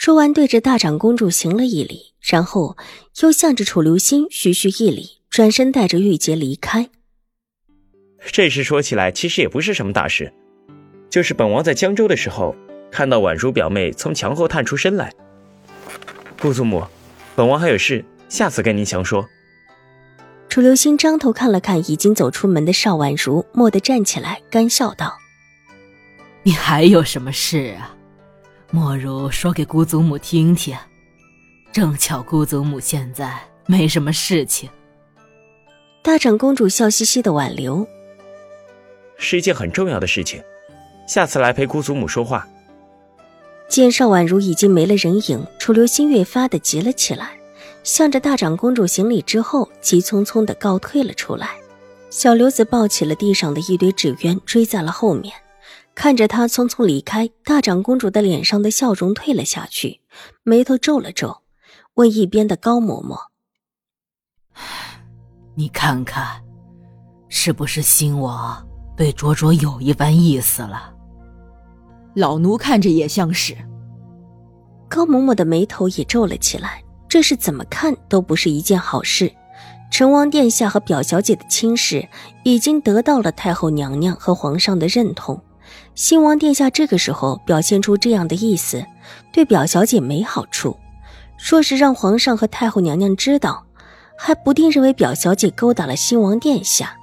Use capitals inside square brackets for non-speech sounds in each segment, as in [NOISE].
说完，对着大长公主行了一礼，然后又向着楚留心徐徐一礼，转身带着玉洁离开。这事说起来，其实也不是什么大事，就是本王在江州的时候，看到婉如表妹从墙后探出身来。顾祖母，本王还有事，下次跟您详说。楚留心张头看了看已经走出门的邵婉如，蓦地站起来，干笑道：“你还有什么事啊？”莫如说给姑祖母听听，正巧姑祖母现在没什么事情。大长公主笑嘻嘻的挽留，是一件很重要的事情，下次来陪姑祖母说话。见邵婉如已经没了人影，楚留心越发的急了起来，向着大长公主行礼之后，急匆匆的告退了出来。小刘子抱起了地上的一堆纸鸢，追在了后面。看着他匆匆离开，大长公主的脸上的笑容退了下去，眉头皱了皱，问一边的高嬷嬷：“ [SIGHS] 你看看，是不是新王对卓卓有一番意思了？”老奴看着也像是。高嬷嬷的眉头也皱了起来，这是怎么看都不是一件好事。成王殿下和表小姐的亲事已经得到了太后娘娘和皇上的认同。新王殿下这个时候表现出这样的意思，对表小姐没好处。若是让皇上和太后娘娘知道，还不定认为表小姐勾搭了新王殿下。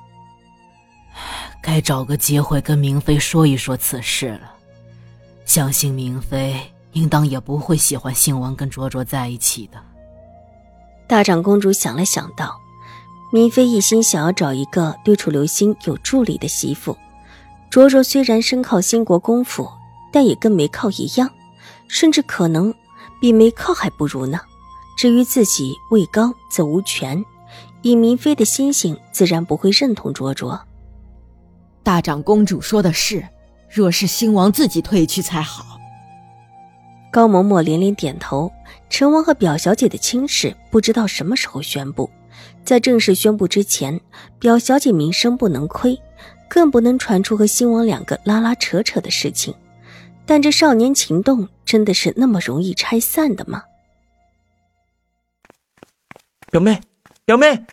该找个机会跟明妃说一说此事了。相信明妃应当也不会喜欢新王跟卓卓在一起的。大长公主想了想道：“明妃一心想要找一个对楚留心有助力的媳妇。”卓卓虽然身靠新国公府，但也跟没靠一样，甚至可能比没靠还不如呢。至于自己位高则无权，以明妃的心性，自然不会认同卓卓。大长公主说的是，若是兴王自己退去才好。高嬷嬷连连点头。陈王和表小姐的亲事，不知道什么时候宣布。在正式宣布之前，表小姐名声不能亏。更不能传出和新王两个拉拉扯扯的事情，但这少年情动真的是那么容易拆散的吗？表妹，表妹！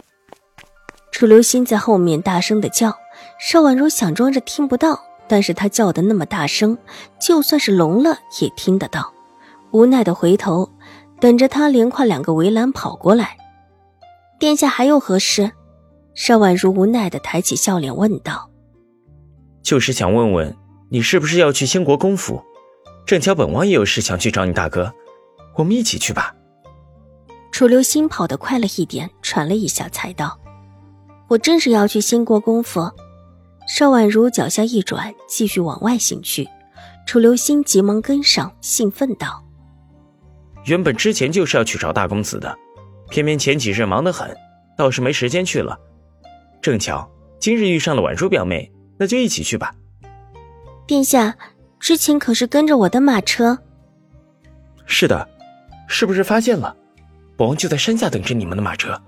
楚留心在后面大声的叫，邵婉如想装着听不到，但是他叫的那么大声，就算是聋了也听得到。无奈的回头，等着他连跨两个围栏跑过来。殿下还有何事？邵婉如无奈的抬起笑脸问道。就是想问问你是不是要去兴国公府？正巧本王也有事想去找你大哥，我们一起去吧。楚留心跑得快了一点，喘了一下才道：“我正是要去兴国公府。”邵婉如脚下一转，继续往外行去。楚留心急忙跟上，兴奋道：“原本之前就是要去找大公子的，偏偏前几日忙得很，倒是没时间去了。正巧今日遇上了婉如表妹。”那就一起去吧，殿下，之前可是跟着我的马车。是的，是不是发现了？本王就在山下等着你们的马车，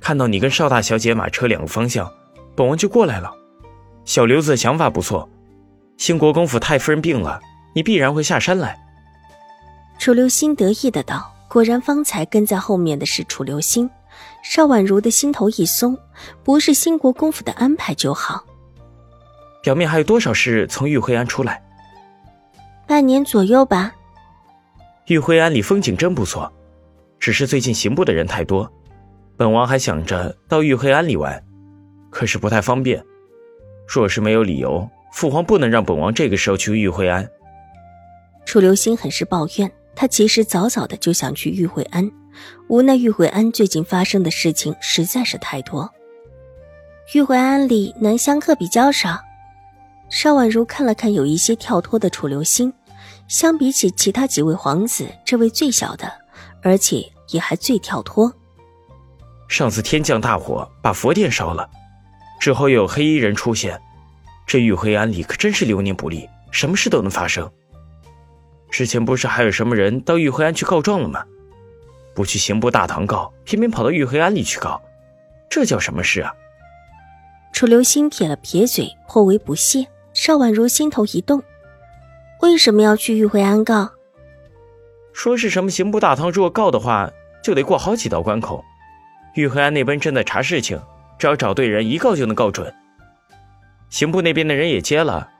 看到你跟邵大小姐马车两个方向，本王就过来了。小刘子的想法不错，兴国公府太夫人病了，你必然会下山来。楚留心得意的道：“果然，方才跟在后面的是楚留心。”邵婉如的心头一松，不是兴国公府的安排就好。表妹还有多少事从玉辉庵出来？半年左右吧。玉辉庵里风景真不错，只是最近刑部的人太多，本王还想着到玉辉庵里玩，可是不太方便。若是没有理由，父皇不能让本王这个时候去玉辉庵。楚留心很是抱怨，他其实早早的就想去玉辉庵，无奈玉辉庵最近发生的事情实在是太多。玉辉庵里男香客比较少。邵婉如看了看有一些跳脱的楚留心，相比起其他几位皇子，这位最小的，而且也还最跳脱。上次天降大火，把佛殿烧了，之后又有黑衣人出现，这玉灰庵里可真是流年不利，什么事都能发生。之前不是还有什么人到玉灰庵去告状了吗？不去刑部大堂告，偏偏跑到玉灰庵里去告，这叫什么事啊？楚留心撇了撇嘴，颇为不屑。邵婉如心头一动，为什么要去玉灰庵告？说是什么刑部大堂，如果告的话，就得过好几道关口。玉灰庵那边正在查事情，只要找对人，一告就能告准。刑部那边的人也接了，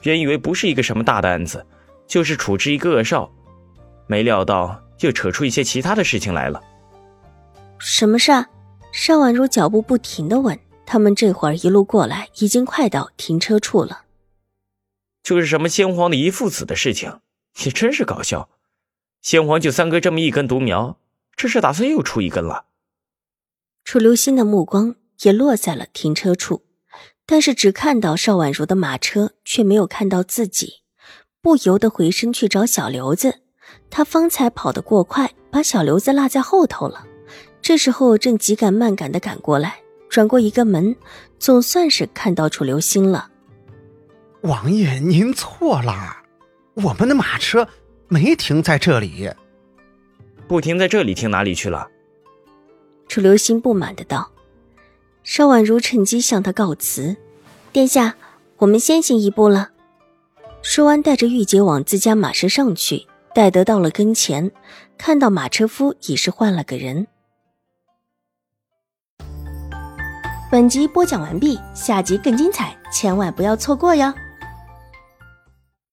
原以为不是一个什么大的案子，就是处置一个恶少，没料到又扯出一些其他的事情来了。什么事？邵婉如脚步不停的问。他们这会儿一路过来，已经快到停车处了。就是什么先皇的遗父子的事情，也真是搞笑。先皇就三哥这么一根独苗，这是打算又出一根了。楚留心的目光也落在了停车处，但是只看到邵婉如的马车，却没有看到自己，不由得回身去找小刘子。他方才跑得过快，把小刘子落在后头了。这时候正急赶慢赶的赶过来，转过一个门，总算是看到楚留心了。王爷，您错了，我们的马车没停在这里。不停在这里，停哪里去了？楚留心不满的道。邵婉如趁机向他告辞：“殿下，我们先行一步了。”说完，带着玉洁往自家马车上去。待得到了跟前，看到马车夫已是换了个人。本集播讲完毕，下集更精彩，千万不要错过哟。